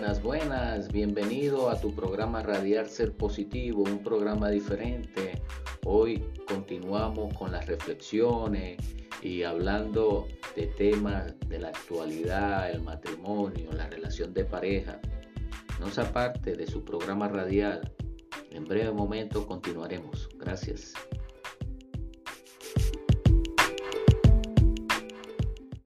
buenas, buenas, bienvenido a tu programa Radiar Ser Positivo, un programa diferente. Hoy continuamos con las reflexiones y hablando de temas de la actualidad, el matrimonio, la relación de pareja. No se aparte de su programa radial. En breve momento continuaremos. Gracias.